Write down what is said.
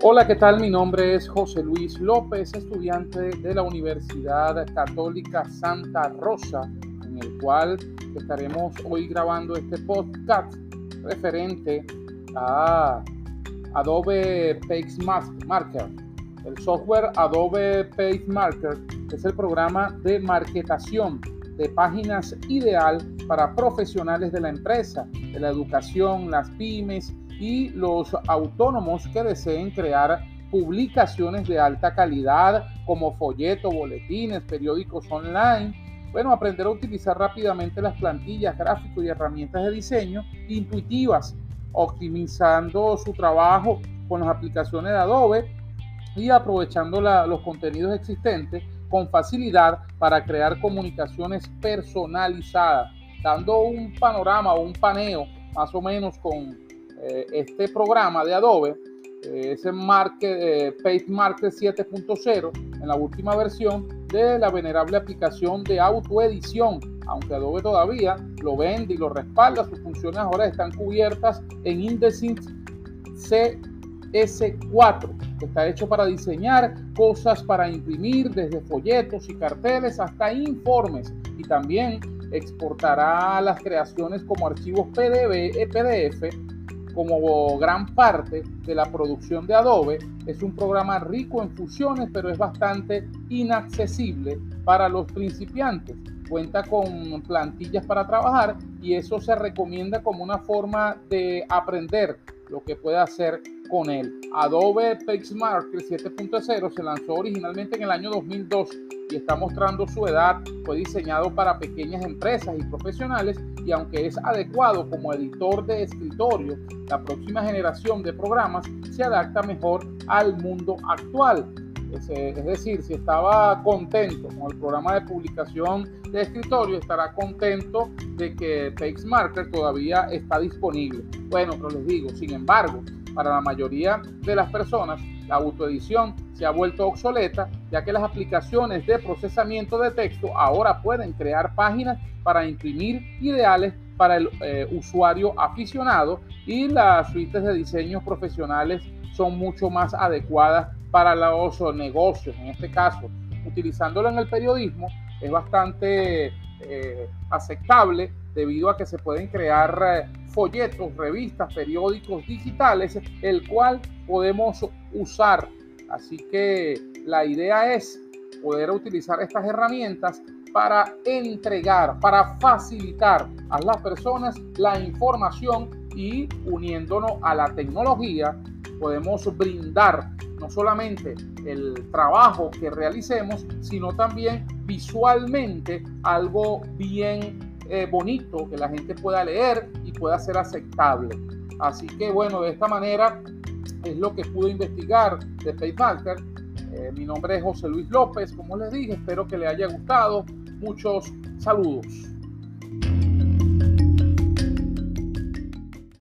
Hola, ¿qué tal? Mi nombre es José Luis López, estudiante de la Universidad Católica Santa Rosa, en el cual estaremos hoy grabando este podcast referente a Adobe PageMarker. El software Adobe PageMarker es el programa de marketación de páginas ideal para profesionales de la empresa, de la educación, las pymes y los autónomos que deseen crear publicaciones de alta calidad como folletos, boletines, periódicos online. Bueno, aprender a utilizar rápidamente las plantillas, gráficos y herramientas de diseño intuitivas, optimizando su trabajo con las aplicaciones de Adobe y aprovechando los contenidos existentes con facilidad para crear comunicaciones personalizadas, dando un panorama o un paneo más o menos con eh, este programa de Adobe, eh, ese Market, eh, PageMarket 7.0, en la última versión de la venerable aplicación de autoedición. Aunque Adobe todavía lo vende y lo respalda, sus funciones ahora están cubiertas en InDesign CS4, que está hecho para diseñar cosas para imprimir desde folletos y carteles hasta informes y también exportará las creaciones como archivos PDF como gran parte de la producción de Adobe, es un programa rico en funciones, pero es bastante inaccesible para los principiantes. Cuenta con plantillas para trabajar y eso se recomienda como una forma de aprender lo que puede hacer con él. Adobe PageMarker 7.0 se lanzó originalmente en el año 2002 y está mostrando su edad. Fue diseñado para pequeñas empresas y profesionales y aunque es adecuado como editor de escritorio, la próxima generación de programas se adapta mejor al mundo actual. Es, decir, si estaba contento con el programa de publicación de escritorio, estará contento de que PageMarker todavía está disponible. Bueno, pero les digo, sin embargo, para la mayoría de las personas, la autoedición se ha vuelto obsoleta, ya que las aplicaciones de procesamiento de texto ahora pueden crear páginas para imprimir ideales para el eh, usuario aficionado y las suites de diseños profesionales son mucho más adecuadas para los negocios. En este caso, utilizándolo en el periodismo es bastante eh, aceptable debido a que se pueden crear eh, folletos, revistas, periódicos digitales, el cual podemos usar. Así que la idea es poder utilizar estas herramientas para entregar, para facilitar a las personas la información y uniéndonos a la tecnología podemos brindar no solamente el trabajo que realicemos, sino también visualmente algo bien eh, bonito que la gente pueda leer y pueda ser aceptable. Así que bueno, de esta manera es lo que pude investigar de PayMarker. Eh, mi nombre es José Luis López, como les dije, espero que les haya gustado. Muchos saludos.